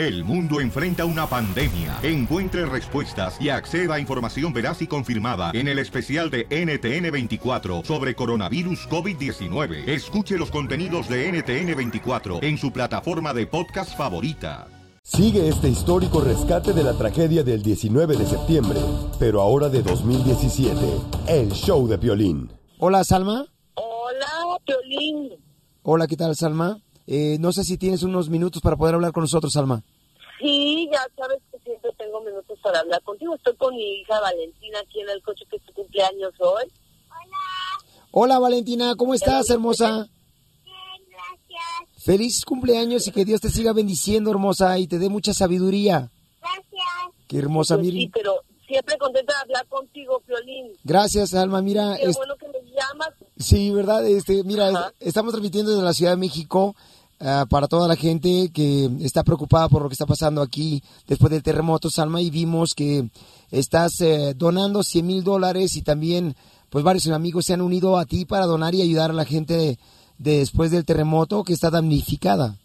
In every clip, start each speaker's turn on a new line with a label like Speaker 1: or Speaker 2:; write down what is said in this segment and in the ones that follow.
Speaker 1: El mundo enfrenta una pandemia. Encuentre respuestas y acceda a información veraz y confirmada en el especial de NTN24 sobre coronavirus COVID-19. Escuche los contenidos de NTN24 en su plataforma de podcast favorita.
Speaker 2: Sigue este histórico rescate de la tragedia del 19 de septiembre, pero ahora de 2017. El show de Piolín.
Speaker 3: Hola, Salma.
Speaker 4: Hola, Piolín.
Speaker 3: Hola, ¿qué tal, Salma? Eh, no sé si tienes unos minutos para poder hablar con nosotros, Salma.
Speaker 4: Sí, ya sabes que siempre tengo minutos para hablar contigo. Estoy con mi hija Valentina aquí en el coche que es su cumpleaños hoy.
Speaker 3: Hola, Valentina, ¿cómo estás, hermosa?
Speaker 5: Bien, gracias.
Speaker 3: Feliz cumpleaños y que Dios te siga bendiciendo, hermosa, y te dé mucha sabiduría.
Speaker 5: Gracias.
Speaker 3: Qué hermosa,
Speaker 4: Pues sí, pero siempre contenta de hablar contigo, Piolín.
Speaker 3: Gracias, Alma. Mira,
Speaker 4: Qué
Speaker 3: es-
Speaker 4: bueno que me llamas.
Speaker 3: sí, ¿verdad? Este, mira,
Speaker 4: Ajá.
Speaker 3: estamos transmitiendo desde la Ciudad de México ah, para toda la gente que está preocupada por lo que está pasando aquí después del terremoto, Salma, y vimos que estás eh, donando 100 mil dólares y también, pues varios amigos se han unido a ti para donar y ayudar a la gente de después del terremoto que está damnificada.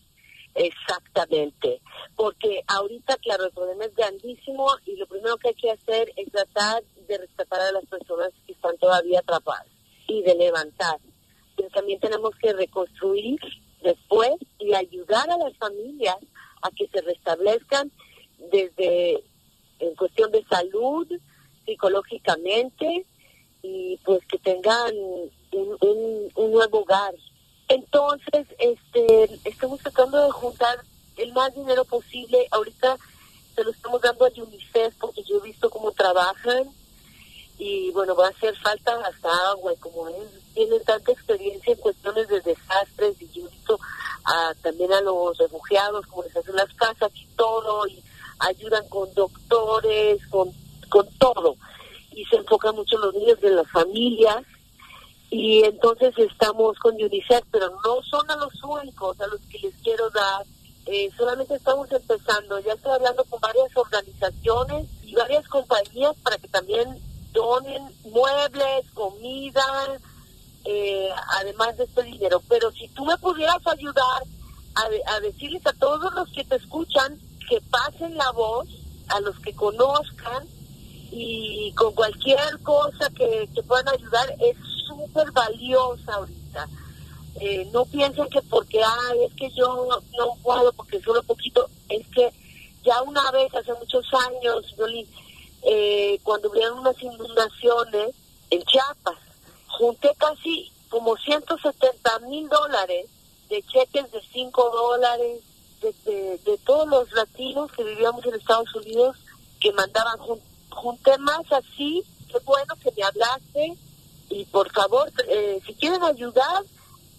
Speaker 4: Exactamente. Porque ahorita, claro, el problema es grandísimo y lo primero que hay que hacer es tratar de rescatar a las personas que están todavía atrapadas y de levantar. Pero también tenemos que reconstruir después y ayudar a las familias a que se restablezcan desde en cuestión de salud, psicológicamente y pues que tengan un, un- un nuevo hogar. Entonces, este, estamos tratando de juntar el más dinero posible. Ahorita se lo estamos dando a UNICEF porque yo he visto cómo trabajan y bueno, va a hacer falta hasta agua y como ellos tienen tanta experiencia en cuestiones de desastres y yo a- también a los refugiados, como les hacen las casas y todo, y ayudan con doctores, con, con todo. Y se enfocan mucho los niños de las familias y entonces estamos con UNICEF, pero no son a los únicos a los que les quiero dar. Eh, solamente estamos empezando. Ya estoy hablando con varias organizaciones y varias compañías para que también donen muebles, comida, eh, además de este dinero. Pero si tú me pudieras ayudar a, de- a decirles a todos los que te escuchan que pasen la voz, a los que conozcan, y con cualquier cosa que, que puedan ayudar es súper valiosa ahorita. Eh, no piensen que porque, ay, es que yo no puedo porque solo poquito, es que ya una vez, hace muchos años, Violín, eh, cuando hubieron unas inundaciones en Chiapas, junté casi como 170 mil dólares de cheques de 5 dólares, de, de, todos los latinos que vivíamos en Estados Unidos que mandaban, jun- junté más así, qué bueno que me hablaste y por favor, eh, si quieren ayudar,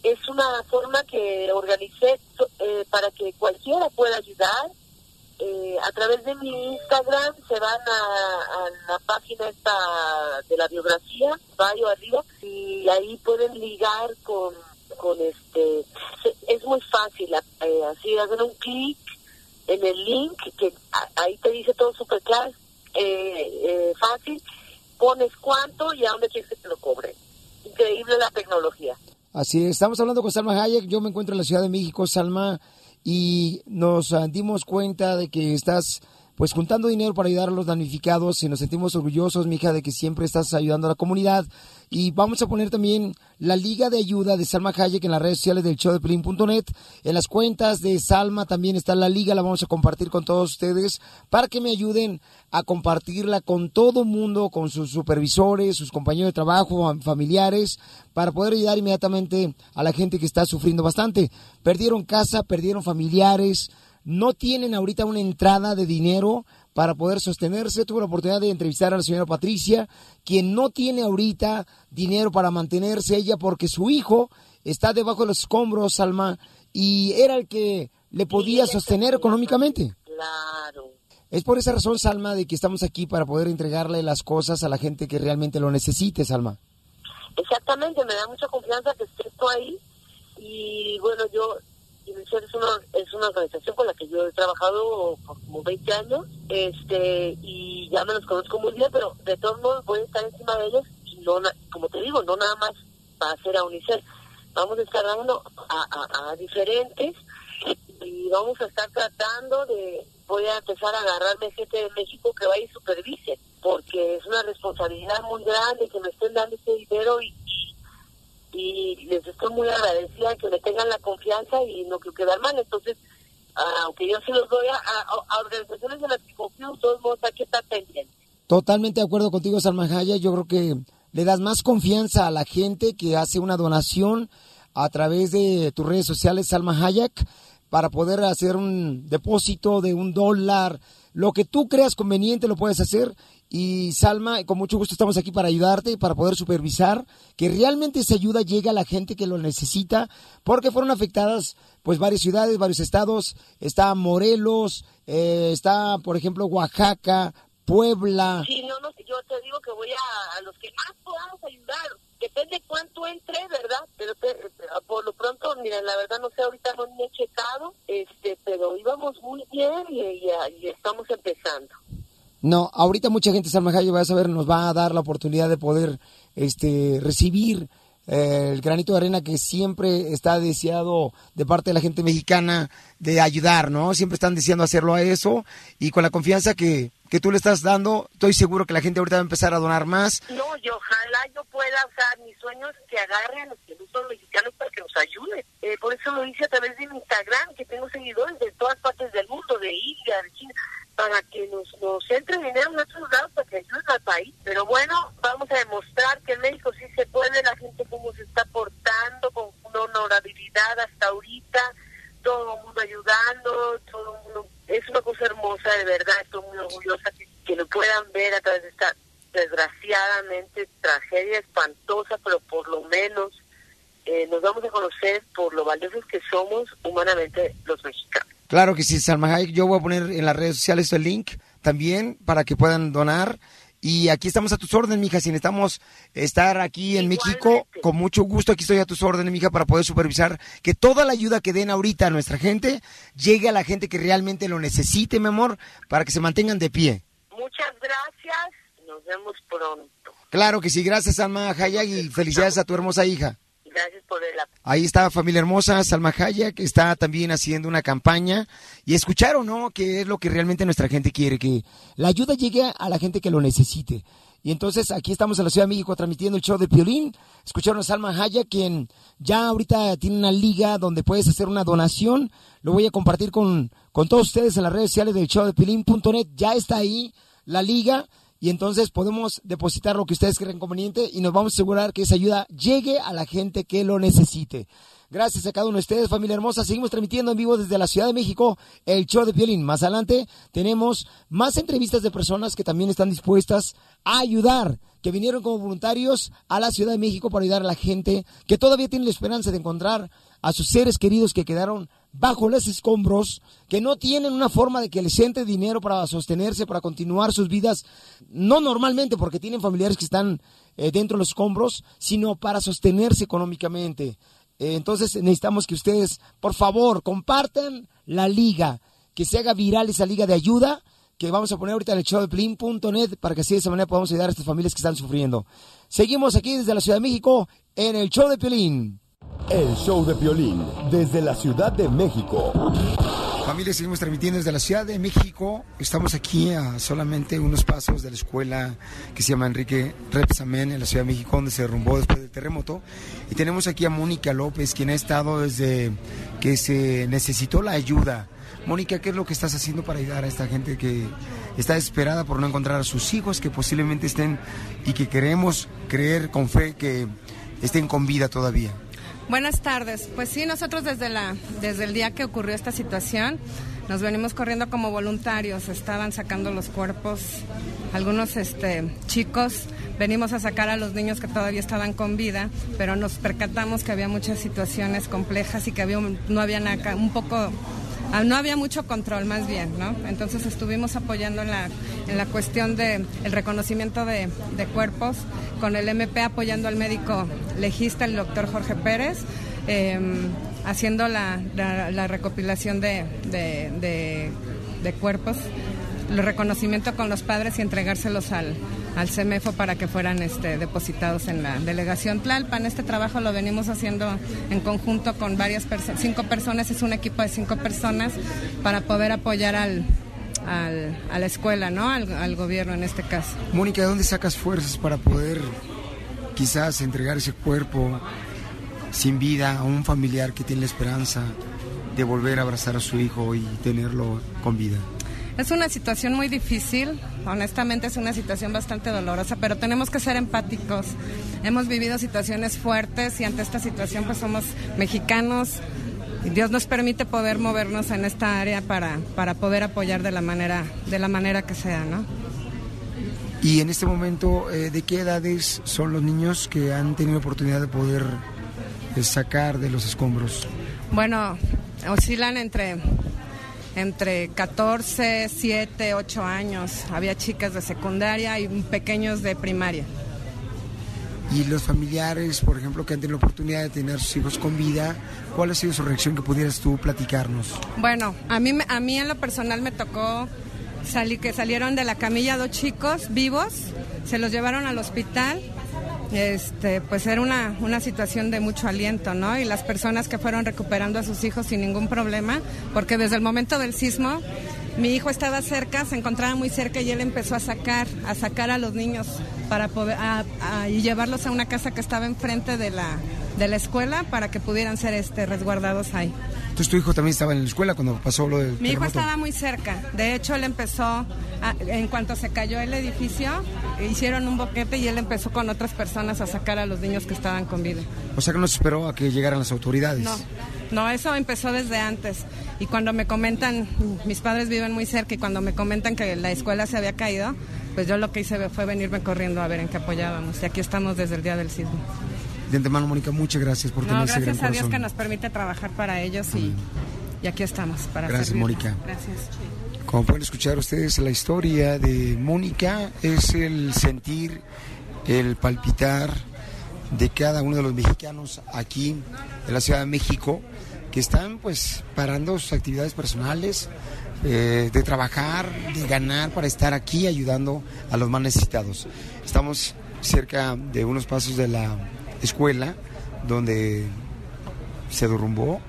Speaker 4: es una forma que organicé eh, para que cualquiera pueda ayudar. Eh, a través de mi Instagram se van a, a la página esta de la biografía, bio arriba, y ahí pueden ligar con, con este, es muy fácil, eh, así hacen un clic en el link, que ahí te dice todo súper claro, eh, eh, fácil, pones cuánto y a dónde quieres que te lo cobren. Increíble la tecnología.
Speaker 3: Así es, estamos hablando con Salma Hayek, yo me encuentro en la Ciudad de México, Salma, y nos ah, dimos cuenta de que estás pues juntando dinero para ayudar a los damnificados y nos sentimos orgullosos, mija, de que siempre estás ayudando a la comunidad. Y vamos a poner también la liga de ayuda de Salma Hayek en las redes sociales del show de Pelín.net. En las cuentas de Salma también está la liga, la vamos a compartir con todos ustedes para que me ayuden a compartirla con todo mundo, con sus supervisores, sus compañeros de trabajo, familiares, para poder ayudar inmediatamente a la gente que está sufriendo bastante. Perdieron casa, perdieron familiares, no tienen ahorita una entrada de dinero para poder sostenerse. Tuve la oportunidad de entrevistar a la señora Patricia, quien no tiene ahorita dinero para mantenerse ella porque su hijo está debajo de los escombros, Salma, y era el que le podía sostener económicamente.
Speaker 4: Claro.
Speaker 3: Es por esa razón, Salma, de que estamos aquí para poder entregarle las cosas a la gente que realmente lo necesite, Salma.
Speaker 4: Exactamente, me da mucha confianza que estés tú ahí. Y bueno, yo, UNICEF es una, es una organización con la que yo he trabajado por como 20 años, este, y ya me los conozco muy bien, pero de todos modos voy a estar encima de ellos, y no, como te digo, no nada más va a ser a UNICEF, vamos a estar dando a, diferentes, y vamos a estar tratando de, voy a empezar a agarrarme gente de México que vaya y supervise, porque es una responsabilidad muy grande que me estén dando este dinero y les estoy muy agradecida que me tengan la confianza y no quiero quedar mal. Entonces, aunque yo se los doy a, organizaciones de las que confío, todos modos hay que estar.
Speaker 3: Totalmente de acuerdo contigo, Salma Jaya. Yo creo que le das más confianza a la gente que hace una donación a través de tus redes sociales, Salma Hayek, para poder hacer un depósito de un dólar, lo que tú creas conveniente lo puedes hacer. Y Salma, con mucho gusto estamos aquí para ayudarte para poder supervisar que realmente esa ayuda llegue a la gente que lo necesita, porque fueron afectadas pues varias ciudades, varios estados. Está Morelos, eh, está por ejemplo Oaxaca, Puebla.
Speaker 4: Sí, no, no, yo te digo que voy a, a los que más podamos ayudar. Depende cuánto entre, ¿verdad? Pero, por lo pronto, mira, la verdad no sé, ahorita no me he checado, este, pero íbamos muy bien y, estamos empezando.
Speaker 3: No, ahorita mucha gente, Salma Jayo, va a saber, nos va a dar la oportunidad de poder este, recibir eh, el granito de arena que siempre está deseado de parte de la gente mexicana de ayudar, ¿no? Siempre están deseando hacerlo a eso y con la confianza que, que tú le estás dando, estoy seguro que la gente ahorita va a empezar a donar más.
Speaker 4: No, y ojalá yo pueda, o sea, mis sueños que agarren a los son mexicanos para que nos ayuden. Eh, por eso lo hice a través de mi Instagram, que tengo seguidores de todas partes del mundo, de India, de China para que nos, nos entre dinero en otros lados para que ayuden al país. Pero bueno, vamos a demostrar que en México sí se puede, la gente como se está portando, con una honorabilidad hasta ahorita, todo el mundo ayudando, todo el mundo... Es una cosa hermosa, de verdad, estoy muy orgullosa que, que lo puedan ver a través de esta desgraciadamente tragedia espantosa, pero por lo menos eh, nos vamos a conocer por lo valiosos que somos humanamente los mexicanos.
Speaker 3: Claro que sí, Salma Hayek. Yo voy a poner en las redes sociales el link también para que puedan donar. Y aquí estamos a tus órdenes, mija. Si necesitamos estar aquí en México, con mucho gusto aquí estoy a tus órdenes, mija, para poder supervisar que toda la ayuda que den ahorita a nuestra gente llegue a la gente que realmente lo necesite, mi amor, para que se mantengan de pie.
Speaker 4: Muchas gracias. Nos vemos pronto.
Speaker 3: Claro que sí. Gracias, Salma Hayek, y felicidades a tu hermosa hija. Ahí está familia hermosa, Salma Hayek, que está también haciendo una campaña. Y escucharon, ¿no? Que es lo que realmente nuestra gente quiere, que la ayuda llegue a la gente que lo necesite. Y entonces aquí estamos en la Ciudad de México transmitiendo el show de Piolín. Escucharon a Salma Hayek, quien ya ahorita tiene una liga donde puedes hacer una donación. Lo voy a compartir con, con todos ustedes en las redes sociales del show de Piolín.net. Ya está ahí la liga y entonces podemos depositar lo que ustedes creen conveniente y nos vamos a asegurar que esa ayuda llegue a la gente que lo necesite. Gracias a cada uno de ustedes, familia hermosa. Seguimos transmitiendo en vivo desde la Ciudad de México el show de violín. Más adelante tenemos más entrevistas de personas que también están dispuestas a ayudar, que vinieron como voluntarios a la Ciudad de México para ayudar a la gente que todavía tiene la esperanza de encontrar a sus seres queridos que quedaron bajo los escombros, que no tienen una forma de que les entre dinero para sostenerse, para continuar sus vidas, no normalmente porque tienen familiares que están eh, dentro de los escombros, sino para sostenerse económicamente. Eh, entonces necesitamos que ustedes, por favor, compartan la liga, que se haga viral esa liga de ayuda que vamos a poner ahorita en el show de Plin.net para que así de esa manera podamos ayudar a estas familias que están sufriendo. Seguimos aquí desde la Ciudad de México en el show de Pelín.
Speaker 2: El show de Piolín desde la Ciudad de México.
Speaker 3: Familia, seguimos transmitiendo desde la Ciudad de México. Estamos aquí a solamente unos pasos de la escuela que se llama Enrique Repsamen en la Ciudad de México, donde se derrumbó después del terremoto. Y tenemos aquí a Mónica López, quien ha estado desde que se necesitó la ayuda. Mónica, ¿qué es lo que estás haciendo para ayudar a esta gente que está desesperada por no encontrar a sus hijos, que posiblemente estén y que queremos creer con fe que estén con vida todavía?
Speaker 6: Buenas tardes. Pues sí, nosotros desde, la, desde el día que ocurrió esta situación nos venimos corriendo como voluntarios. Estaban sacando los cuerpos algunos este, chicos. Venimos a sacar a los niños que todavía estaban con vida, pero nos percatamos que había muchas situaciones complejas y que había, no había nada, un poco no había mucho control más bien, ¿no? Entonces estuvimos apoyando en la, en la cuestión del el reconocimiento de, cuerpos, con el MP apoyando al médico legista, el doctor Jorge Pérez, em, haciendo la, recopilación de, de, cuerpos, el reconocimiento con los padres y entregárselos al, al CEMEFO para que fueran este, depositados en la delegación Tlalpan. Este trabajo lo venimos haciendo en conjunto con varias personas, cinco personas, es un equipo de cinco personas para poder apoyar al, a la escuela, ¿no? Al, al, gobierno en este caso.
Speaker 3: Mónica, ¿de dónde sacas fuerzas para poder quizás entregar ese cuerpo sin vida a un familiar que tiene la esperanza de volver a abrazar a su hijo y tenerlo con vida?
Speaker 6: Es una situación muy difícil, honestamente es una situación bastante dolorosa, pero tenemos que ser empáticos. Hemos vivido situaciones fuertes y ante esta situación pues somos mexicanos. Dios nos permite poder movernos en esta área para, para poder apoyar de la manera de la manera que sea, ¿no?
Speaker 3: Y en este momento, eh, ¿de qué edades son los niños que han tenido oportunidad de poder eh, sacar de los escombros?
Speaker 6: Bueno, oscilan entre entre 14, 7, 8 años. Había chicas de secundaria y pequeños de primaria.
Speaker 3: Y los familiares, por ejemplo, que han tenido la oportunidad de tener sus hijos con vida, ¿cuál ha sido su reacción que pudieras tú platicarnos?
Speaker 6: Bueno, a mí, a mí en lo personal me tocó salir, que salieron de la camilla dos chicos vivos, se los llevaron al hospital este, pues era una, una situación de mucho aliento, ¿no? Y las personas que fueron recuperando a sus hijos sin ningún problema, porque desde el momento del sismo mi hijo estaba cerca, se encontraba muy cerca y él empezó a sacar, a sacar a los niños para poder, y llevarlos a una casa que estaba enfrente de la, de la escuela para que pudieran ser este, resguardados ahí.
Speaker 3: Entonces tu hijo también estaba en la escuela cuando pasó lo del
Speaker 6: Mi hijo estaba muy cerca. De hecho, él empezó, en cuanto se cayó el edificio, hicieron un boquete y él empezó con otras personas a sacar a los niños que estaban con vida.
Speaker 3: O sea que no se esperó a que llegaran las autoridades.
Speaker 6: No, no, eso empezó desde antes. Y cuando me comentan, mis padres viven muy cerca y cuando me comentan que la escuela se había caído, pues yo lo que hice fue venirme corriendo a ver en qué apoyábamos. Y aquí estamos desde el día del sismo.
Speaker 3: De antemano, Mónica, muchas gracias por tener ese gran
Speaker 6: Gracias a Dios que nos permite trabajar para ellos y, y aquí estamos para
Speaker 3: Gracias, Mónica.
Speaker 6: Gracias.
Speaker 3: Como pueden escuchar ustedes, la historia de Mónica es el sentir, el palpitar de cada uno de los mexicanos aquí en la Ciudad de México que están pues parando sus actividades personales, eh, de trabajar, de ganar para estar aquí ayudando a los más necesitados. Estamos cerca de unos pasos de la escuela donde se derrumbó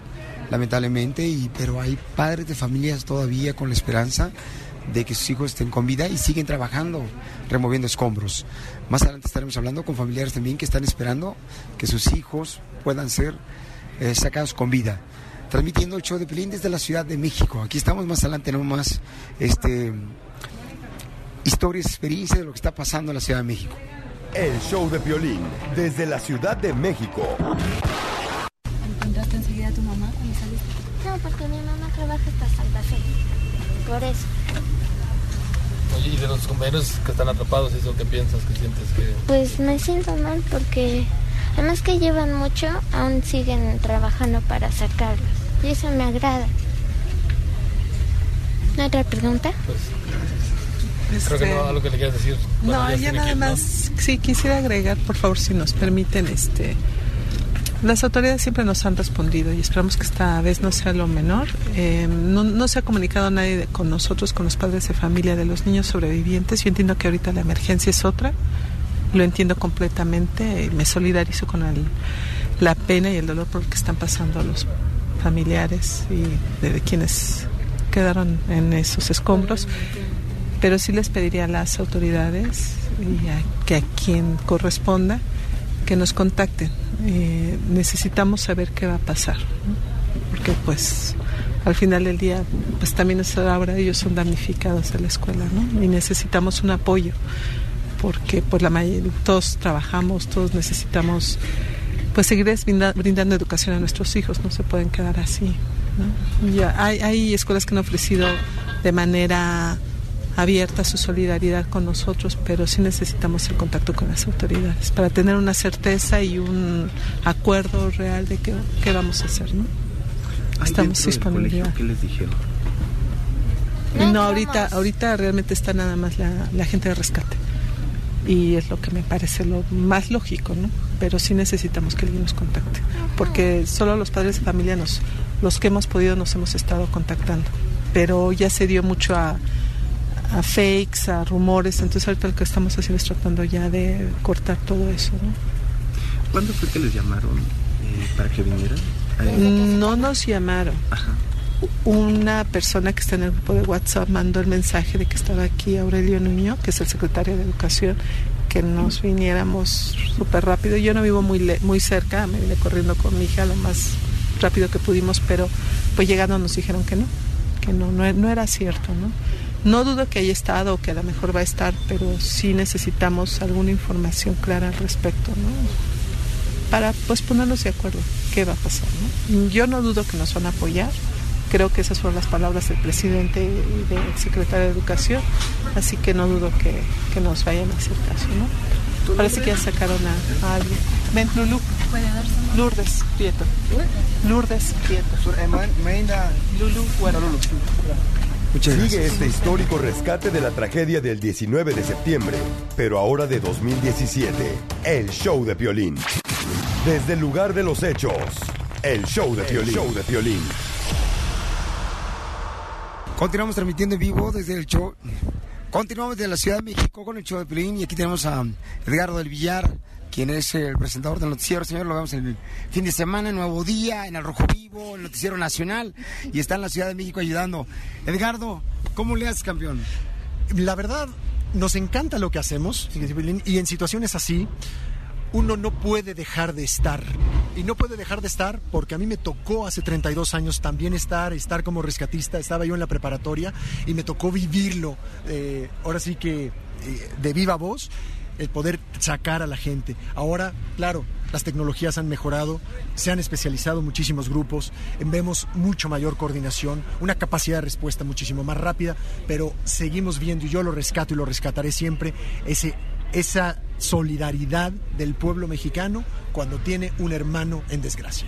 Speaker 3: lamentablemente y pero hay padres de familias todavía con la esperanza de que sus hijos estén con vida y siguen trabajando removiendo escombros. Más adelante estaremos hablando con familiares también que están esperando que sus hijos puedan ser eh, sacados con vida. Transmitiendo el show de Pelín desde la Ciudad de México. Aquí estamos más adelante, tenemos más este, historias, experiencias de lo que está pasando en la Ciudad de México.
Speaker 2: El show de violín desde la Ciudad de México.
Speaker 5: ¿Encontraste enseguida a tu mamá cuando saliste? No, porque mi mamá trabaja hasta Santa Fe. Por eso.
Speaker 7: Oye, y de los compañeros que están atrapados, ¿eso qué piensas? ¿Qué sientes que...?
Speaker 5: Pues me siento mal porque además que llevan mucho, aún siguen trabajando para sacarlos. Y eso me agrada. ¿No hay otra pregunta?
Speaker 7: Pues, creo que no, algo que le quieras decir. Bueno,
Speaker 8: no,
Speaker 7: ya
Speaker 8: nada más, sí, quisiera agregar, por favor, si nos permiten, este, las autoridades siempre nos han respondido y esperamos que esta vez no sea lo menor. Eh, no, no se ha comunicado nadie de- con nosotros, con los padres de familia de los niños sobrevivientes. Yo entiendo que ahorita la emergencia es otra, lo entiendo completamente, y me solidarizo con el- la pena y el dolor por el que están pasando los familiares y de, de quienes quedaron en esos escombros pero sí les pediría a las autoridades y a, que a quien corresponda que nos contacten. Eh, necesitamos saber qué va a pasar, porque pues al final del día pues también ahora ellos son damnificados de la escuela ¿no? y necesitamos un apoyo porque pues la mayoría, todos trabajamos, todos necesitamos pues seguir brinda- brindando educación a nuestros hijos, no se pueden quedar así. ¿no? Ya hay escuelas que han ofrecido de manera abierta su solidaridad con nosotros, pero sí necesitamos el contacto con las autoridades para tener una certeza y un acuerdo real de qué, qué vamos a hacer. ¿no? Estamos disponibles.
Speaker 9: ¿Qué les dijeron?
Speaker 8: No, ahorita, ahorita realmente está nada más la, la gente de rescate. Y es lo que me parece lo más lógico, ¿no? Pero sí necesitamos que alguien nos contacte. Porque solo los padres de familia, nos, los que hemos podido, nos hemos estado contactando. Pero ya se dio mucho a, a fakes, a rumores. Entonces ahorita lo que estamos haciendo es tratando ya de cortar todo eso. ¿no?
Speaker 9: ¿Cuándo fue que les llamaron eh, para que vinieran?
Speaker 8: No nos llamaron. Una persona que está en el grupo de WhatsApp mandó el mensaje de que estaba aquí Aurelio Nuño, que es el secretario de Educación, que nos viniéramos súper rápido. Yo no vivo muy, muy cerca, me vine corriendo con mi hija lo más rápido que pudimos, pero pues llegando nos dijeron que no, que no, no, no era cierto, ¿no? No dudo que haya estado o que a lo mejor va a estar, pero sí necesitamos alguna información clara al respecto, ¿no? Para pues ponernos de acuerdo qué va a pasar, ¿no? Yo no dudo que nos van a apoyar, creo que esas fueron las palabras del presidente y del secretario de Educación, así que no dudo que, que nos vayan a hacer caso, ¿no? Parece que ya sacaron a, a alguien. Ven, Lulu. Lourdes Prieto. Lourdes Prieto. Lulu, bueno,
Speaker 2: Sigue este histórico rescate de la tragedia del 19 de septiembre, pero ahora de 2017. El show de Piolín. Desde el lugar de los hechos. El show de Piolín. show de Piolín.
Speaker 3: Continuamos transmitiendo en vivo desde el show. Continuamos desde la Ciudad de México con el show de Piolín y aquí tenemos a Edgardo del Villar, quien es el presentador del noticiero. Señor, lo vemos el fin de semana, nuevo día, en el Rojo Vivo, el noticiero nacional y está en la Ciudad de México ayudando. Edgardo, ¿cómo le haces, campeón?
Speaker 10: La verdad, nos encanta lo que hacemos y en situaciones así uno no puede dejar de estar. Y no puede dejar de estar porque a mí me tocó hace 32 años también estar, estar como rescatista. Estaba yo en la preparatoria y me tocó vivirlo. eh, ahora sí que eh, de viva voz el poder sacar a la gente. Ahora, claro, las tecnologías han mejorado, se han especializado muchísimos grupos, vemos mucho mayor coordinación, una capacidad de respuesta muchísimo más rápida, pero seguimos viendo, y yo lo rescato y lo rescataré siempre, ese, esa solidaridad del pueblo mexicano cuando tiene un hermano en desgracia.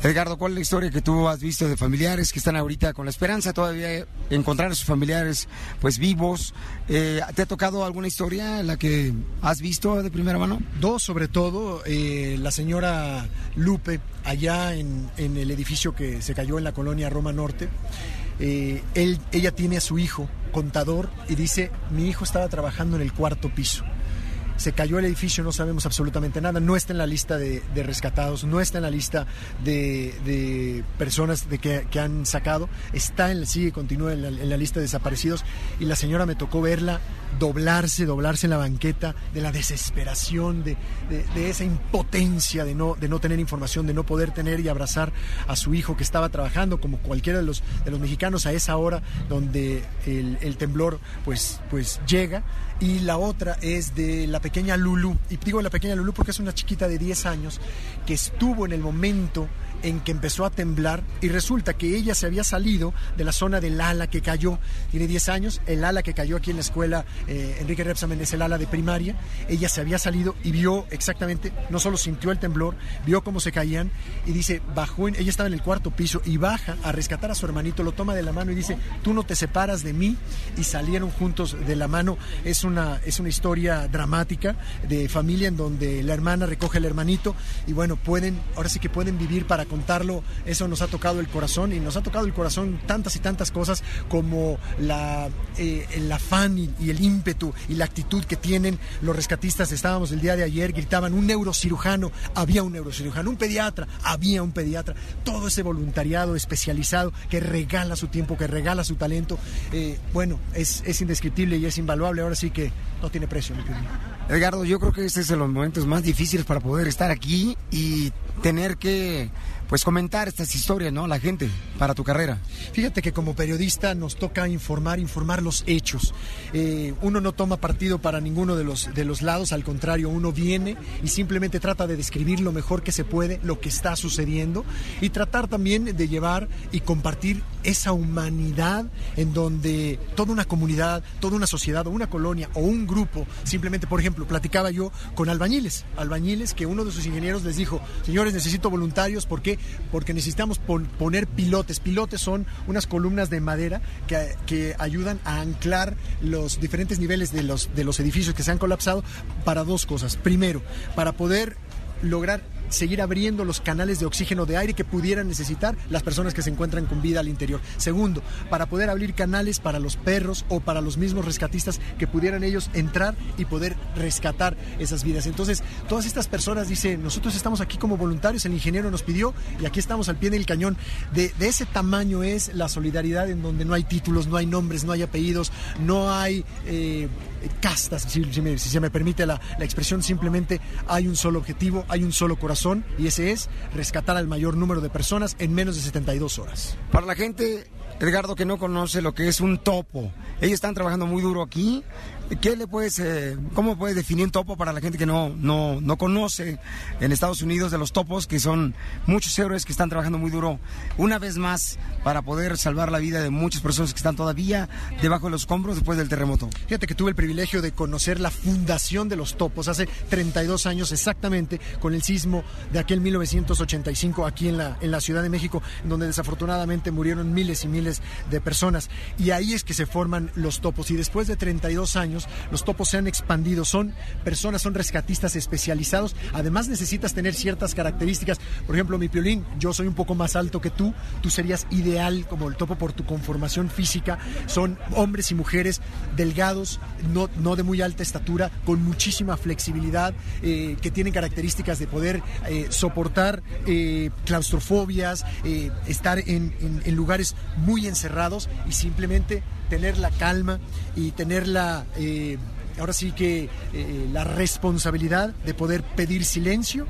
Speaker 3: Edgardo, ¿cuál es la historia que tú has visto de familiares que están ahorita con la esperanza todavía de encontrar a sus familiares pues vivos? Eh, ¿Te ha tocado alguna historia la que has visto de primera mano?
Speaker 10: Dos, sobre todo, eh, la señora Lupe, allá en, en, el edificio que se cayó en la colonia Roma Norte. Eh, ella tiene a su hijo, contador, y dice, mi hijo estaba trabajando en el cuarto piso se cayó el edificio, no sabemos absolutamente nada, no está en la lista de, de rescatados, no está en la lista de, de personas de que, que, han sacado, está en, sigue, continúa en la, lista de desaparecidos y la señora me tocó verla doblarse, doblarse en la banqueta, de la desesperación, de, de, de esa impotencia de no, de no tener información, de no poder tener y abrazar a su hijo que estaba trabajando como cualquiera de los, de los mexicanos a esa hora donde el, el temblor pues, pues llega y la otra es de la pequeña Lulu. Y digo la pequeña Lulu porque es una chiquita de 10 años que estuvo en el momento en que empezó a temblar y resulta que ella se había salido de la zona del ala que cayó, tiene 10 años, el ala que cayó aquí en la escuela eh, Enrique Repsamen es el ala de primaria, ella se había salido y vio exactamente, no solo sintió el temblor, vio cómo se caían y dice, bajó, en, ella estaba en el cuarto piso y baja a rescatar a su hermanito, lo toma de la mano y dice, tú no te separas de mí. Y salieron juntos de la mano, es una, es una historia dramática de familia en donde la hermana recoge al hermanito y bueno, pueden, ahora sí que pueden vivir para contarlo, eso nos ha tocado el corazón y nos ha tocado el corazón tantas y tantas cosas como la, eh, el afán y, el ímpetu y la actitud que tienen los rescatistas. Estábamos el día de ayer, gritaban un neurocirujano, había un neurocirujano, un pediatra, había un pediatra, todo ese voluntariado especializado que regala su tiempo, que regala su talento, eh, bueno, es, es, indescriptible y es invaluable, ahora sí que no tiene precio. Mi
Speaker 3: Edgardo, yo creo que este es de los momentos más difíciles para poder estar aquí y tener que pues comentar estas historias, ¿no? La gente, para tu carrera.
Speaker 10: Fíjate que como periodista nos toca informar, informar los hechos. Eh, uno no toma partido para ninguno de los, de los lados, al contrario, uno viene y simplemente trata de describir lo mejor que se puede, lo que está sucediendo y tratar también de llevar y compartir esa humanidad en donde toda una comunidad, toda una sociedad o una colonia o un grupo, simplemente, por ejemplo, platicaba yo con albañiles, albañiles que uno de sus ingenieros les dijo, señores, necesito voluntarios porque necesitamos pon poner pilotes. Pilotes son unas columnas de madera que, que, ayudan a anclar los diferentes niveles de los, de los edificios que se han colapsado para dos cosas. Primero, para poder lograr seguir abriendo los canales de oxígeno de aire que pudieran necesitar las personas que se encuentran con vida al interior. Segundo, para poder abrir canales para los perros o para los mismos rescatistas que pudieran ellos entrar y poder rescatar esas vidas. Entonces, todas estas personas dicen, nosotros estamos aquí como voluntarios, el ingeniero nos pidió y aquí estamos al pie del cañón. De, de ese tamaño es la solidaridad en donde no hay títulos, no hay nombres, no hay apellidos, no hay eh, castas, si, se me permite la, la expresión, simplemente hay un solo objetivo, hay un solo corazón y ese es rescatar al mayor número de personas en menos de 72 horas.
Speaker 3: Para la gente, Edgardo, que no conoce lo que es un topo, ellos están trabajando muy duro aquí. ¿Qué le puedes, eh, cómo puedes definir topo para la gente que no, no, no conoce en Estados Unidos de los topos, que son muchos héroes que están trabajando muy duro una vez más para poder salvar la vida de muchas personas que están todavía debajo de los escombros después del terremoto?
Speaker 10: Fíjate que tuve el privilegio de conocer la fundación de los topos hace 32 años exactamente con el sismo de aquel 1985 aquí en la, en la Ciudad de México, donde desafortunadamente murieron miles y miles de personas. Y ahí es que se forman los topos. Y después de 32 años, los topos se han expandido. Son personas, son rescatistas especializados. Además necesitas tener ciertas características. Por ejemplo, mi piolín, yo soy un poco más alto que tú. Tú serías ideal como el topo por tu conformación física. Son hombres y mujeres delgados, no, no de muy alta estatura, con muchísima flexibilidad, eh, que tienen características de poder eh, soportar eh, claustrofobias, estar en, lugares muy encerrados y simplemente tener la calma y tener la... Ahora sí que eh, la responsabilidad de poder pedir silencio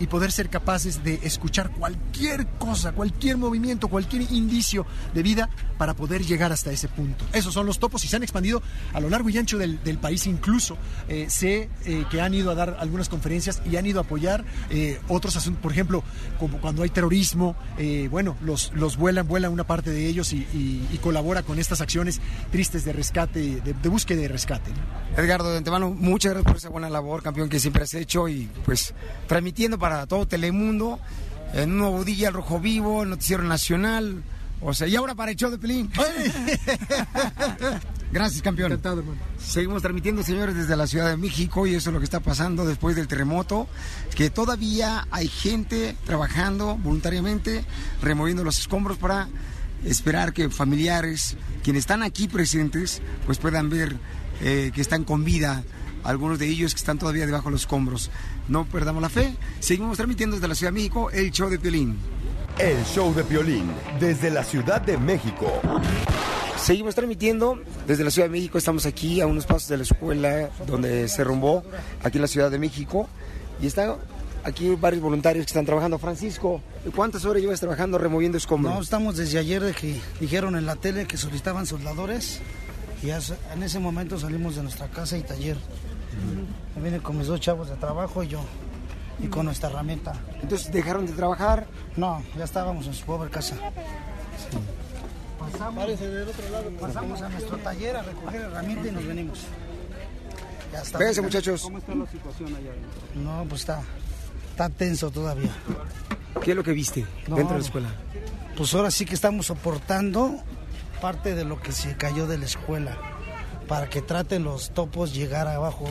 Speaker 10: y poder ser capaces de escuchar cualquier cosa, cualquier movimiento, cualquier indicio de vida para poder llegar hasta ese punto. Esos son los topos y se han expandido a lo largo y ancho del, país. Incluso eh, sé eh, que han ido a dar algunas conferencias y han ido a apoyar eh, otros asuntos, por ejemplo, como cuando hay terrorismo, bueno, los, los vuelan, vuela una parte de ellos y, colabora con estas acciones tristes de rescate, de, búsqueda y rescate.
Speaker 3: Edgardo, de antemano, muchas gracias por esa buena labor, campeón, que siempre has hecho y pues transmitiendo para todo Telemundo, en un nuevo día, el Rojo Vivo, el Noticiero Nacional, o sea, y ahora para el show de Pelín. Gracias, campeón.
Speaker 10: Encantado, hermano.
Speaker 3: Seguimos transmitiendo, señores, desde la Ciudad de México y eso es lo que está pasando después del terremoto, que todavía hay gente trabajando voluntariamente, removiendo los escombros para esperar que familiares, quienes están aquí presentes, pues puedan ver eh, que están con vida, algunos de ellos que están todavía debajo de los escombros. No perdamos la fe, seguimos transmitiendo desde la Ciudad de México el show de Piolín.
Speaker 2: El show de Piolín, desde la Ciudad de México.
Speaker 3: Seguimos transmitiendo desde la Ciudad de México. Estamos aquí a unos pasos de la escuela donde se rumbó, aquí en la Ciudad de México. Y están aquí varios voluntarios que están trabajando. Francisco, ¿cuántas horas llevas trabajando removiendo escombros?
Speaker 11: No, estamos desde ayer de que dijeron en la tele que solicitaban soldadores y en ese momento salimos de nuestra casa y taller. Me vine con mis dos chavos de trabajo y yo y con nuestra herramienta.
Speaker 3: Entonces, ¿dejaron de trabajar?
Speaker 11: No, ya estábamos en su pobre casa. Pasamos, pasamos a nuestro taller a recoger herramienta y nos venimos. Ya está.
Speaker 3: Véanse, muchachos.
Speaker 11: ¿Cómo está la situación allá? No, pues está, está tenso todavía.
Speaker 3: ¿Qué es lo que viste
Speaker 11: No,
Speaker 3: dentro de la escuela?
Speaker 11: Pues ahora sí que estamos soportando parte de lo que se cayó de la escuela para que traten los topos llegar abajo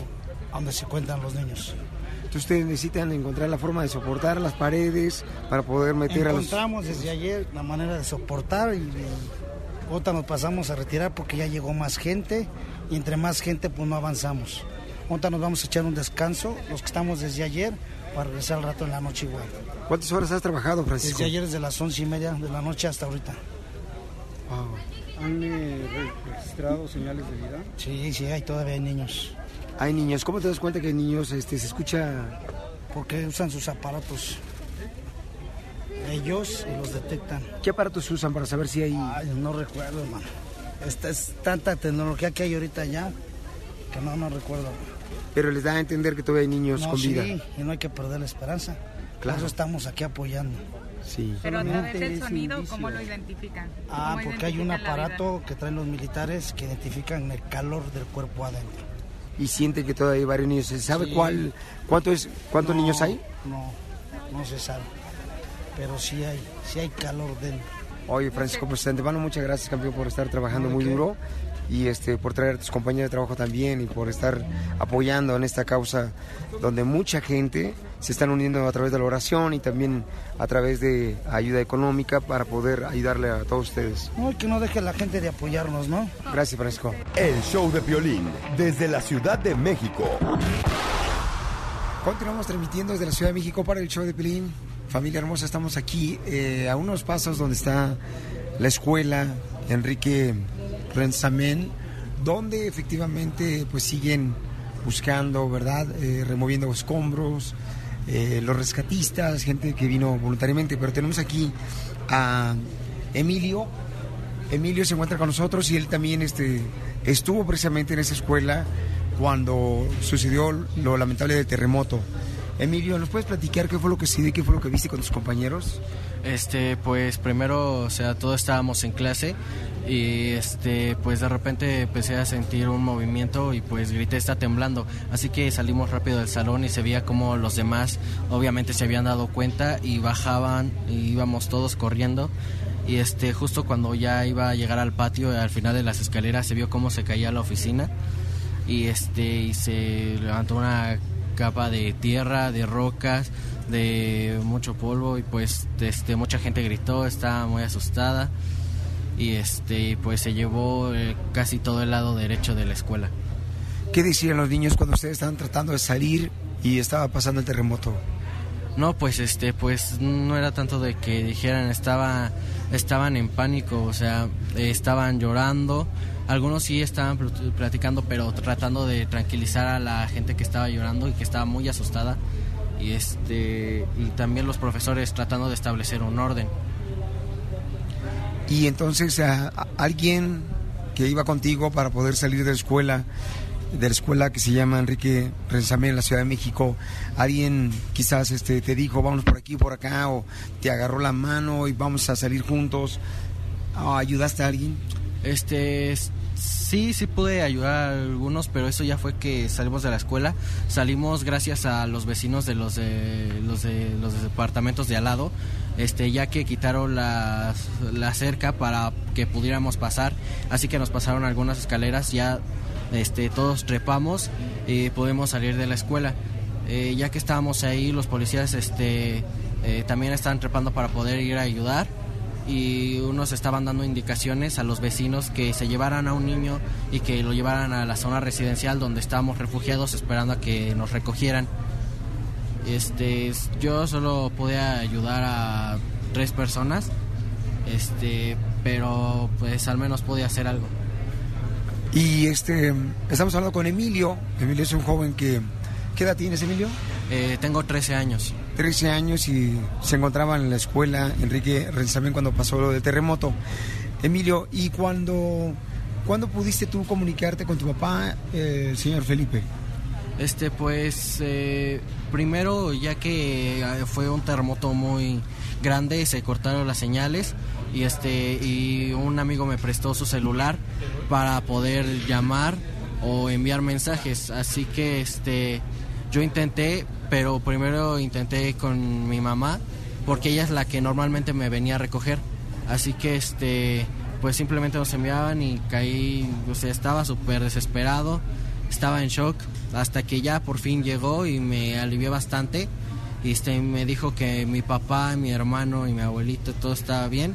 Speaker 11: donde se encuentran los niños.
Speaker 3: Entonces, ustedes necesitan encontrar la forma de soportar las paredes para poder meter a los...
Speaker 11: Encontramos desde ayer la manera de soportar y, y ahorita nos pasamos a retirar porque ya llegó más gente y entre más gente pues no avanzamos. Ahorita nos vamos a echar un descanso, los que estamos desde ayer, para regresar al rato en la noche igual.
Speaker 3: ¿Cuántas horas has trabajado, Francisco?
Speaker 11: Desde ayer desde las once y media de la noche hasta ahorita.
Speaker 12: ¿Han eh, registrado señales de vida?
Speaker 11: Sí, sí, hay todavía hay niños.
Speaker 3: Hay niños. ¿Cómo te das cuenta que hay niños? Este, se escucha...
Speaker 11: Porque usan sus aparatos. Ellos y los detectan.
Speaker 3: ¿Qué aparatos usan para saber si hay...?
Speaker 11: Ay, no recuerdo, hermano. Esta es tanta tecnología que hay ahorita ya que no, no recuerdo.
Speaker 3: Pero les da a entender que todavía hay niños
Speaker 11: No,
Speaker 3: con
Speaker 11: sí,
Speaker 3: vida.
Speaker 11: y no hay que perder la esperanza. Por
Speaker 3: Claro.
Speaker 11: eso estamos aquí apoyando.
Speaker 3: Sí.
Speaker 13: Pero a través del sonido, ¿cómo lo identifican?
Speaker 11: Ah,
Speaker 13: ¿Cómo
Speaker 11: porque hay un aparato que traen los militares que identifican el calor del cuerpo adentro.
Speaker 3: Y sienten que todavía hay varios niños. ¿Se sabe
Speaker 11: Sí.
Speaker 3: cuál, cuánto es, cuántos
Speaker 11: No,
Speaker 3: niños hay?
Speaker 11: No, no se sabe. Pero sí hay, sí hay calor dentro.
Speaker 3: Oye, Francisco, pues de antemano muchas gracias, campeón, por estar trabajando
Speaker 11: No, ¿de
Speaker 3: muy duro y este por traer a tus compañeros de trabajo también y por estar apoyando en esta causa donde mucha gente se están uniendo a través de la oración y también a través de ayuda económica para poder ayudarle a todos ustedes.
Speaker 11: No, que no deje la gente de apoyarnos, ¿no?
Speaker 3: Gracias, Francisco.
Speaker 2: El show de Piolín, desde la Ciudad de México.
Speaker 3: Continuamos transmitiendo desde la Ciudad de México para el show de Piolín. Familia hermosa, estamos aquí eh, a unos pasos donde está la escuela Enrique Renzamen, donde efectivamente pues siguen buscando, ¿verdad? Eh, removiendo escombros, eh, los rescatistas, gente que vino voluntariamente, pero tenemos aquí a Emilio. Emilio se encuentra con nosotros y él también este, estuvo precisamente en esa escuela cuando sucedió lo lamentable del terremoto. Emilio, ¿nos puedes platicar qué fue lo que sí, qué fue lo que viste con tus compañeros?
Speaker 14: Este, pues primero, o sea, todos estábamos en clase y este, pues de repente empecé a sentir un movimiento y pues grité está temblando, así que salimos rápido del salón y se veía como los demás obviamente se habían dado cuenta y bajaban y íbamos todos corriendo. Y este justo cuando ya iba a llegar al patio al final de las escaleras se vio cómo se caía la oficina. Y este y se levantó una capa de tierra, de rocas, de mucho polvo y pues este mucha gente gritó, estaba muy asustada y este pues se llevó eh, casi todo el lado derecho de la escuela.
Speaker 3: ¿Qué decían los niños cuando ustedes estaban tratando de salir y estaba pasando el terremoto?
Speaker 14: No, pues este pues no era tanto de que dijeran, estaba estaban en pánico, o sea, estaban llorando. Algunos sí estaban platicando, pero tratando de tranquilizar a la gente que estaba llorando y que estaba muy asustada. Y este y también los profesores tratando de establecer un orden.
Speaker 3: Y entonces alguien que iba contigo para poder salir de la escuela, de la escuela que se llama Enrique Renzamé en la Ciudad de México, alguien quizás este, te dijo vamos por aquí, por acá, o te agarró la mano y vamos a salir juntos, ¿ayudaste a alguien?
Speaker 14: Este, sí, sí pude ayudar a algunos, pero eso ya fue que salimos de la escuela. Salimos gracias a los vecinos de los de los de los departamentos de al lado, este, ya que quitaron la, cerca para que pudiéramos pasar, así que nos pasaron algunas escaleras, ya este, todos trepamos y pudimos salir de la escuela. Eh, ya que estábamos ahí, los policías este, eh, también estaban trepando para poder ir a ayudar y unos estaban dando indicaciones a los vecinos que se llevaran a un niño y que lo llevaran a la zona residencial donde estábamos refugiados esperando a que nos recogieran. Este, yo solo podía ayudar a tres personas, este, pero pues al menos podía hacer algo.
Speaker 3: Y este, estamos hablando con Emilio. Emilio es un joven que, ¿qué edad tienes, Emilio?
Speaker 14: Eh, tengo 13 años.
Speaker 3: 13 años y se encontraba en la escuela Enrique Renzamén cuando pasó lo del terremoto. Emilio, ¿y cuándo, cuando pudiste tú comunicarte con tu papá, eh, señor Felipe?
Speaker 14: Este, pues, eh, primero, ya que fue un terremoto muy grande, se cortaron las señales y este y un amigo me prestó su celular para poder llamar o enviar mensajes, así que este yo intenté, pero primero intenté con mi mamá, porque ella es la que normalmente me venía a recoger. Así que este pues simplemente nos enviaban y caí, o sea, estaba súper desesperado, estaba en shock, hasta que ya por fin llegó y me alivió bastante. Y este, me dijo que mi papá, mi hermano y mi abuelito todo estaba bien,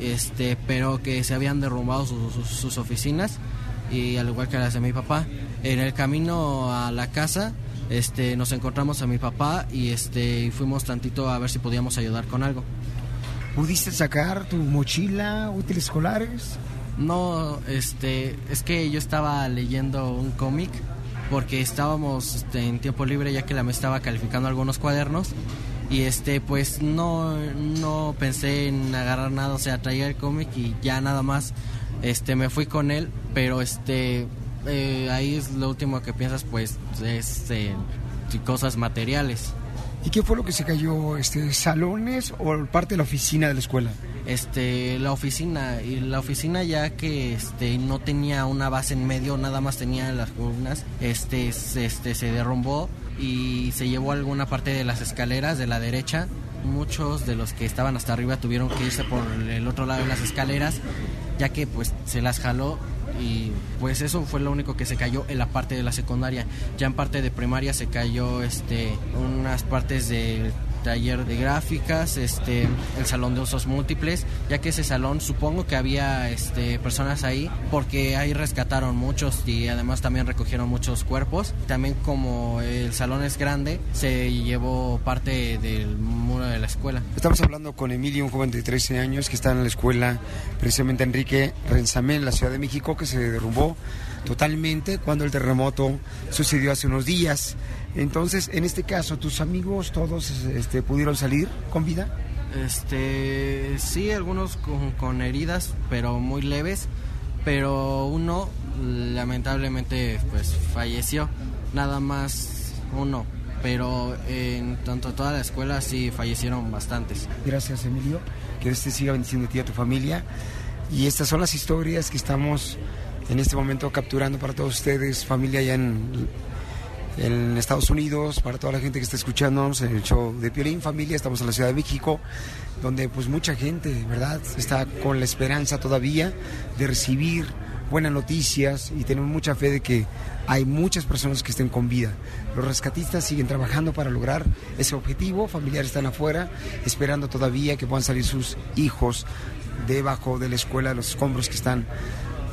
Speaker 14: este, pero que se habían derrumbado sus, sus oficinas y al igual que las de mi papá. En el camino a la casa este, nos encontramos a mi papá y este, fuimos tantito a ver si podíamos ayudar con algo.
Speaker 3: ¿Pudiste sacar tu mochila, útiles escolares?
Speaker 14: No, este, es que yo estaba leyendo un cómic porque estábamos este, en tiempo libre ya que la me estaba calificando algunos cuadernos y este pues no no pensé en agarrar nada, o sea, traía el cómic y ya nada más este me fui con él, pero este eh, ahí es lo último que piensas, pues, es eh, cosas materiales.
Speaker 3: ¿Y qué fue lo que se cayó? Este, ¿Salones o parte de la oficina de la escuela?
Speaker 14: Este, la oficina, y la oficina ya que este, no tenía una base en medio, nada más tenía las columnas, este, este, se derrumbó y se llevó alguna parte de las escaleras de la derecha. Muchos de los que estaban hasta arriba tuvieron que irse por el otro lado de las escaleras, ya que pues se las jaló y pues eso fue lo único que se cayó en la parte de la secundaria. Ya en parte de primaria se cayó este unas partes del taller de gráficas, este, el salón de usos múltiples, ya que ese salón supongo que había este, personas ahí, porque ahí rescataron muchos y además también recogieron muchos cuerpos. También como el salón es grande, se llevó parte del muro de la escuela.
Speaker 3: Estamos hablando con Emilio, un joven de 13 años que está en la escuela precisamente Enrique Renzamén, en la Ciudad de México, que se derrumbó totalmente cuando el terremoto sucedió hace unos días. Entonces, en este caso, ¿tus amigos todos este, pudieron salir con vida?
Speaker 14: Este, sí, algunos con, heridas, pero muy leves, pero uno lamentablemente pues falleció, nada más uno, pero en tanto toda la escuela sí fallecieron bastantes.
Speaker 3: Gracias Emilio, que Dios te siga bendiciendo a ti y a tu familia. Y estas son las historias que estamos en este momento capturando para todos ustedes, familia allá en en Estados Unidos, para toda la gente que está escuchándonos en el show de Piolín Familia, estamos en la Ciudad de México, donde pues mucha gente, ¿verdad?, está con la esperanza todavía de recibir buenas noticias y tenemos mucha fe de que hay muchas personas que estén con vida. Los rescatistas siguen trabajando para lograr ese objetivo, familiares están afuera, esperando todavía que puedan salir sus hijos debajo de la escuela, los escombros que están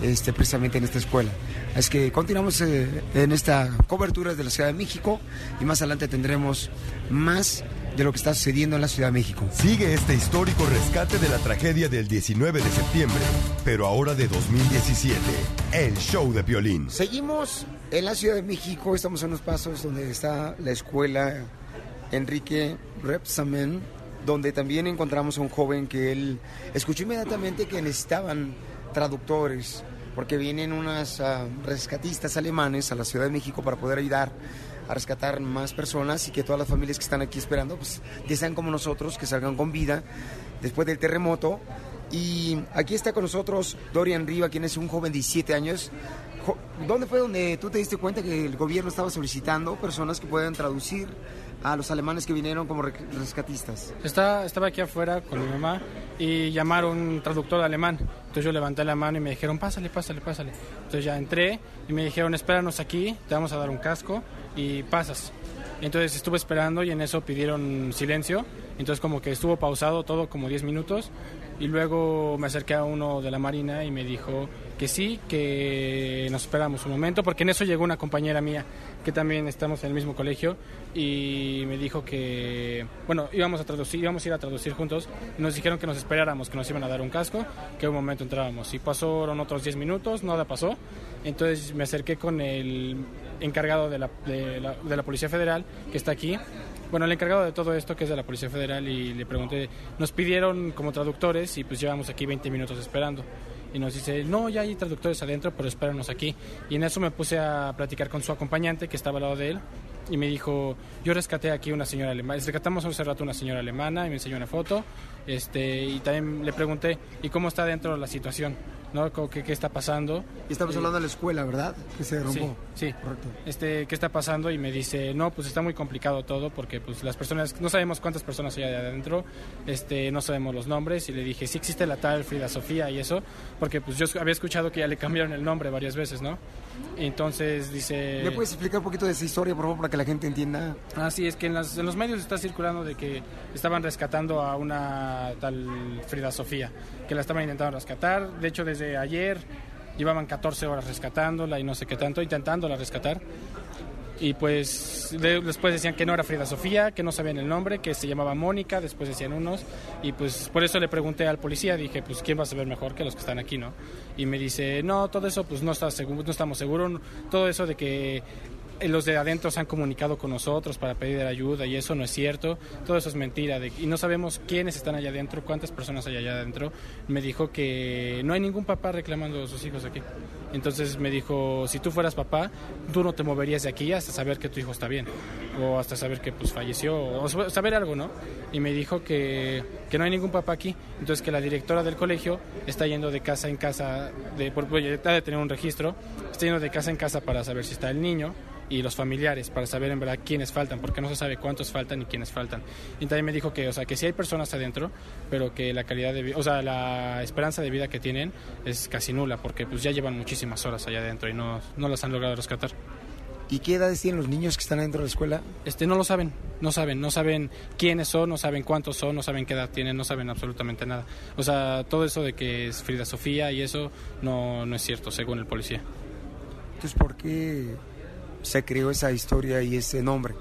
Speaker 3: este, precisamente en esta escuela. Es que continuamos eh, en esta cobertura de la Ciudad de México y más adelante tendremos más de lo que está sucediendo en la Ciudad de México.
Speaker 2: Sigue este histórico rescate de la tragedia del 19 de septiembre, pero ahora de 2017. El show de violín.
Speaker 3: Seguimos en la Ciudad de México, estamos en unos pasos donde está la escuela Enrique Repsamen, donde también encontramos a un joven que él escuchó inmediatamente que necesitaban traductores, porque vienen unas ah, rescatistas alemanes a la Ciudad de México para poder ayudar a rescatar más personas y que todas las familias que están aquí esperando, pues sean como nosotros, que salgan con vida después del terremoto. Y aquí está con nosotros Dorian Riva, quien es un joven de 17 años. ¿Dónde fue donde tú te diste cuenta que el gobierno estaba solicitando personas que puedan traducir a los alemanes que vinieron como rescatistas?
Speaker 15: Está, estaba aquí afuera con mi mamá y llamaron un traductor alemán. Entonces yo levanté la mano y me dijeron, pásale, pásale, pásale. Entonces ya entré y me dijeron, espéranos aquí, te vamos a dar un casco y pasas. Entonces estuve esperando y en eso pidieron silencio. Entonces como que estuvo pausado todo como 10 minutos y luego me acerqué a uno de la Marina y me dijo que sí, que nos esperamos un momento, porque en eso llegó una compañera mía que también estamos en el mismo colegio y me dijo que, bueno, íbamos a traducir, íbamos a ir a traducir juntos nos dijeron que nos esperáramos, que nos iban a dar un casco, que un momento entrábamos. Y pasaron otros 10 minutos, nada pasó. Entonces me acerqué con el encargado de la, de la, de la Policía Federal, que está aquí, bueno, el encargado de todo esto, que es de la Policía Federal, y le pregunté, nos pidieron como traductores y pues llevamos aquí 20 minutos esperando. Y nos dice, no, ya hay traductores adentro, pero espéranos aquí. Y en eso me puse a platicar con su acompañante, que estaba al lado de él, y me dijo, yo rescaté aquí una señora alemana, rescatamos hace rato una señora alemana, y me enseñó una foto, este, y también le pregunté, ¿y cómo está dentro la situación? ¿no? ¿Qué, qué está pasando?
Speaker 3: Y estamos hablando de la escuela, ¿verdad? Que se derrumbó.
Speaker 15: Sí, correcto. Este, ¿Qué está pasando? Y me dice, no, pues está muy complicado todo porque pues las personas, no sabemos cuántas personas hay adentro, este, no sabemos los nombres y le dije, sí existe la tal Frida Sofía y eso, porque pues yo había escuchado que ya le cambiaron el nombre varias veces, ¿no? Entonces dice...
Speaker 3: ¿Me puedes explicar un poquito de esa historia, por favor, para que la gente entienda?
Speaker 15: Ah, sí, es que en, en los medios está circulando de que estaban rescatando a una tal Frida Sofía, que la estaban intentando rescatar. De hecho, desde ayer llevaban 14 horas rescatándola y no sé qué tanto, intentándola rescatar. Y pues después decían que no era Frida Sofía, que no sabían el nombre, que se llamaba Mónica, después decían unos. Y pues por eso le pregunté al policía, dije, pues ¿quién va a saber mejor que los que están aquí, no? Y me dice, no, todo eso pues no, está no estamos seguros, todo eso de que los de adentro se han comunicado con nosotros para pedir ayuda y eso no es cierto, todo eso es mentira y no sabemos quiénes están allá adentro, cuántas personas hay allá adentro. Me dijo que no hay ningún papá reclamando a sus hijos aquí. Entonces me dijo, si tú fueras papá, tú no te moverías de aquí hasta saber que tu hijo está bien o hasta saber que pues falleció o saber algo, ¿no? Y me dijo que, que no hay ningún papá aquí, entonces que la directora del colegio está yendo de casa en casa, de, por, de tener un registro, está yendo de casa en casa para saber si está el niño y los familiares para saber en verdad quiénes faltan, porque no se sabe cuántos faltan y quiénes faltan. Y también me dijo que, o sea, que sí hay personas adentro, pero que la calidad de vida, o sea, la esperanza de vida que tienen es casi nula, porque pues ya llevan muchísimas horas allá adentro y no, no las han logrado rescatar.
Speaker 3: ¿Y qué edades tienen los niños que están dentro de la escuela?
Speaker 15: Este, no lo saben, no saben, no saben quiénes son, no saben cuántos son, no saben qué edad tienen, no saben absolutamente nada. O sea, todo eso de que es Frida Sofía y eso no, no es cierto, según el policía.
Speaker 3: Entonces, ¿por qué se creó esa historia y ese nombre?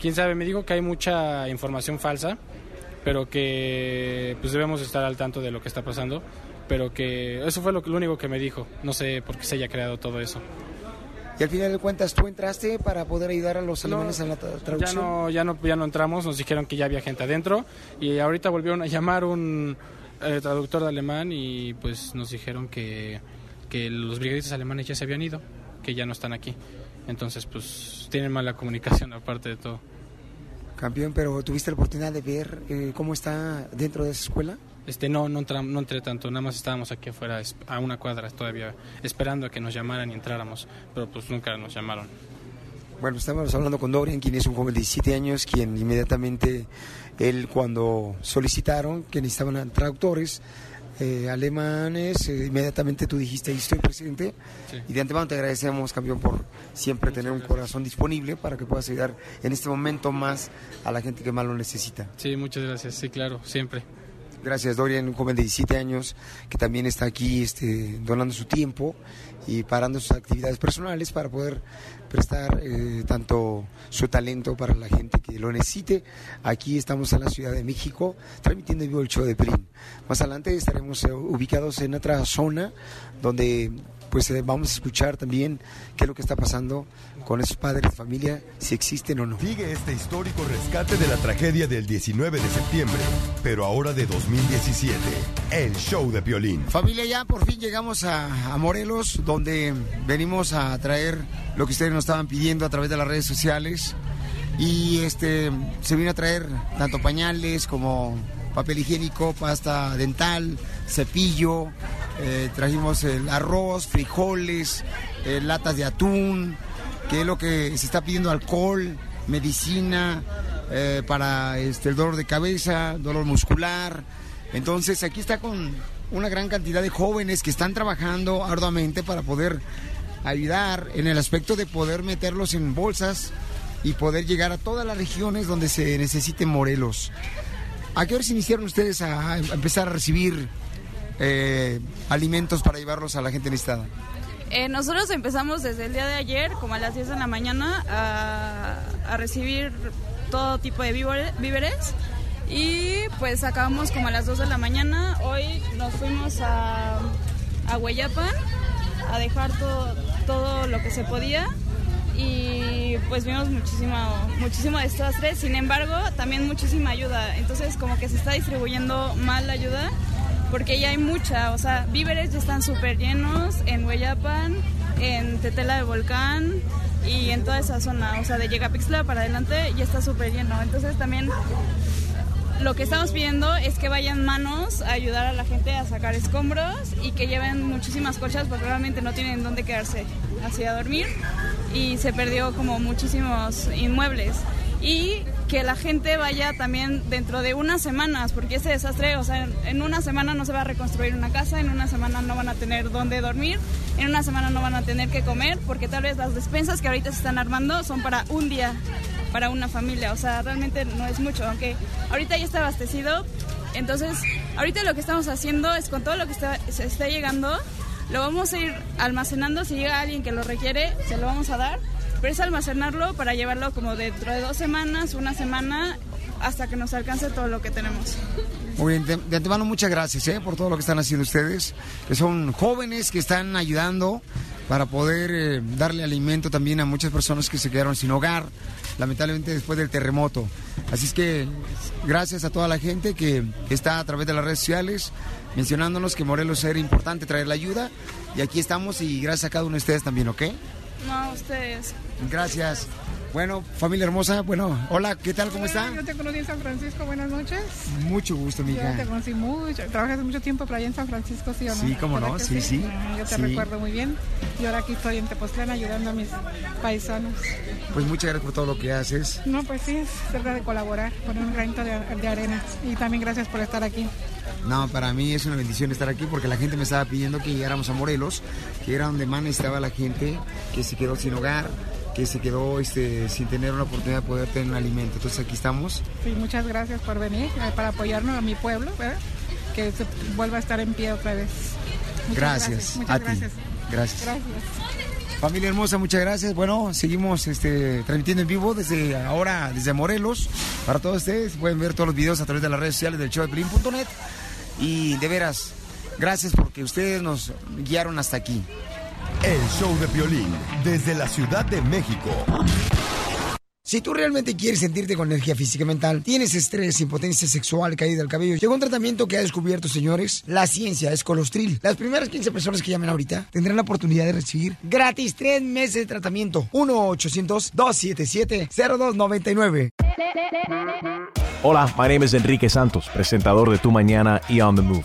Speaker 15: Quién sabe, me dijo que hay mucha información falsa, pero que pues debemos estar al tanto de lo que está pasando, pero que eso fue lo, lo único que me dijo. No sé por qué se haya creado todo eso.
Speaker 3: Y al final de cuentas, ¿tú entraste para poder ayudar a los alemanes en la tra- traducción?
Speaker 15: Ya no, ya no, ya no entramos, nos dijeron que ya había gente adentro y ahorita volvieron a llamar un eh, traductor de alemán y pues nos dijeron que, que los brigadistas alemanes ya se habían ido, que ya no están aquí. Entonces pues tienen mala comunicación aparte de todo.
Speaker 3: Campeón, pero ¿tuviste la oportunidad de ver eh, cómo está dentro de esa escuela?
Speaker 15: Este no, no, entra- no entré tanto, nada más estábamos aquí afuera a una cuadra todavía esperando a que nos llamaran y entráramos, pero pues nunca nos llamaron.
Speaker 3: Bueno, estamos hablando con Dorian, quien es un joven de 17 años, quien inmediatamente, él cuando solicitaron que necesitaban traductores eh, alemanes, eh, inmediatamente tú dijiste, ahí estoy presente.
Speaker 15: Sí.
Speaker 3: Y de antemano te agradecemos, campeón, por siempre tener un corazón disponible para que puedas ayudar en este momento más a la gente que más lo necesita.
Speaker 15: Sí, muchas gracias, sí, claro, siempre.
Speaker 3: Gracias, Dorian, un joven de 17 años que también está aquí este, donando su tiempo y parando sus actividades personales para poder prestar eh, tanto su talento para la gente que lo necesite. Aquí estamos en la Ciudad de México transmitiendo en vivo el show de Prim. Más adelante estaremos eh, ubicados en otra zona donde pues eh, vamos a escuchar también qué es lo que está pasando con esos padres de familia, si existen o no.
Speaker 2: Sigue este histórico rescate de la tragedia del 19 de septiembre, pero ahora de 2017. El show de Piolín.
Speaker 3: Familia, ya por fin llegamos a, a Morelos, donde venimos a traer lo que ustedes nos estaban pidiendo a través de las redes sociales. Y este se vino a traer tanto pañales como papel higiénico, pasta dental, cepillo. eh, trajimos el arroz, frijoles, eh, latas de atún, que es lo que se está pidiendo alcohol, medicina eh, para este, el dolor de cabeza, dolor muscular. Entonces aquí está con una gran cantidad de jóvenes que están trabajando arduamente para poder ayudar en el aspecto de poder meterlos en bolsas y poder llegar a todas las regiones donde se necesite Morelos. ¿A qué horas iniciaron ustedes a, a empezar a recibir eh, alimentos para llevarlos a la gente necesitada?
Speaker 16: Eh, nosotros empezamos desde el día de ayer, como a las 10 de la mañana, a, recibir todo tipo de víveres. Y pues acabamos como a las 2 de la mañana. Hoy nos fuimos a, a Hueyapan a dejar todo, todo lo que se podía. Y pues vimos muchísimo, muchísimo desastre. Sin embargo, también muchísima ayuda. Entonces como que se está distribuyendo mal la ayuda porque ya hay mucha, o sea, víveres ya están súper llenos en Hueyapan, en Tetela de Volcán y en toda esa zona, o sea, de Yegapixtla para adelante ya está súper lleno. Entonces también lo que estamos pidiendo es que vayan manos a ayudar a la gente a sacar escombros y que lleven muchísimas colchas porque realmente no tienen dónde quedarse así a dormir y se perdió como muchísimos inmuebles y que la gente vaya también dentro de unas semanas porque ese desastre, o sea, en- una semana no se va a reconstruir una casa, en una semana no van a tener dónde dormir, en una semana no van a tener que comer porque tal vez las despensas que ahorita se están armando son para un día para una familia, o sea, realmente no es mucho, aunque ahorita ya está abastecido. Entonces, ahorita lo que estamos haciendo es con todo lo que está, se está llegando, lo vamos a ir almacenando, si llega alguien que lo requiere, se lo vamos a dar, pero es almacenarlo para llevarlo como dentro de dos semanas, una semana, hasta que nos alcance todo lo que tenemos.
Speaker 3: Muy bien, de, de antemano muchas gracias ¿eh? por todo lo que están haciendo ustedes, que son jóvenes que están ayudando para poder eh, darle alimento también a muchas personas que se quedaron sin hogar, lamentablemente después del terremoto. Así es que gracias a toda la gente que está a través de las redes sociales mencionándonos que Morelos era importante traer la ayuda y aquí estamos y gracias a cada uno de ustedes también, ¿ok?
Speaker 16: No, ustedes.
Speaker 3: Gracias. Bueno, familia hermosa, bueno, hola, ¿qué tal? ¿Cómo está?
Speaker 17: Yo te conocí en San Francisco, buenas noches.
Speaker 3: Mucho gusto,
Speaker 17: Yo
Speaker 3: mija.
Speaker 17: te conocí mucho, trabajas mucho tiempo por allá en San Francisco, ¿sí o no?
Speaker 3: Sí, cómo no,
Speaker 17: ¿Verdad que
Speaker 3: sí, sí.
Speaker 17: Yo te
Speaker 3: Sí.
Speaker 17: recuerdo muy bien. Y ahora aquí estoy en Tepoztlán ayudando a mis paisanos.
Speaker 3: Pues muchas gracias por todo lo que haces.
Speaker 17: No, pues sí, es trata de colaborar, poner un granito de, de arena. Y también gracias por estar aquí.
Speaker 3: No, para mí es una bendición estar aquí porque la gente me estaba pidiendo que llegáramos a Morelos, que era donde más necesitaba la gente que se quedó sin hogar, que se quedó este, sin tener una oportunidad de poder tener un alimento. Entonces aquí estamos.
Speaker 17: Sí, muchas gracias por venir, eh, para apoyarnos a mi pueblo, ¿verdad? que se vuelva a estar en pie otra vez. Muchas
Speaker 3: Gracias,
Speaker 17: Muchas
Speaker 3: a ti.
Speaker 17: gracias.
Speaker 3: Gracias.
Speaker 17: Gracias.
Speaker 3: Familia hermosa, muchas gracias. Bueno, seguimos este, transmitiendo en vivo desde ahora, desde Morelos. Para todos ustedes, pueden ver todos los videos a través de las redes sociales del show de Pelín.net. Y de veras, gracias porque ustedes nos guiaron hasta aquí.
Speaker 2: El show de violín desde la Ciudad de México.
Speaker 3: Si tú realmente quieres sentirte con energía física y mental, tienes estrés, impotencia sexual, caída del cabello, llegó un tratamiento que ha descubierto, señores, la ciencia es colostril. Las primeras 15 personas que llamen ahorita tendrán la oportunidad de recibir gratis tres meses de tratamiento. 1-800-277-0299.
Speaker 18: Hola, my name is Enrique Santos, presentador de Tu Mañana y On the Move.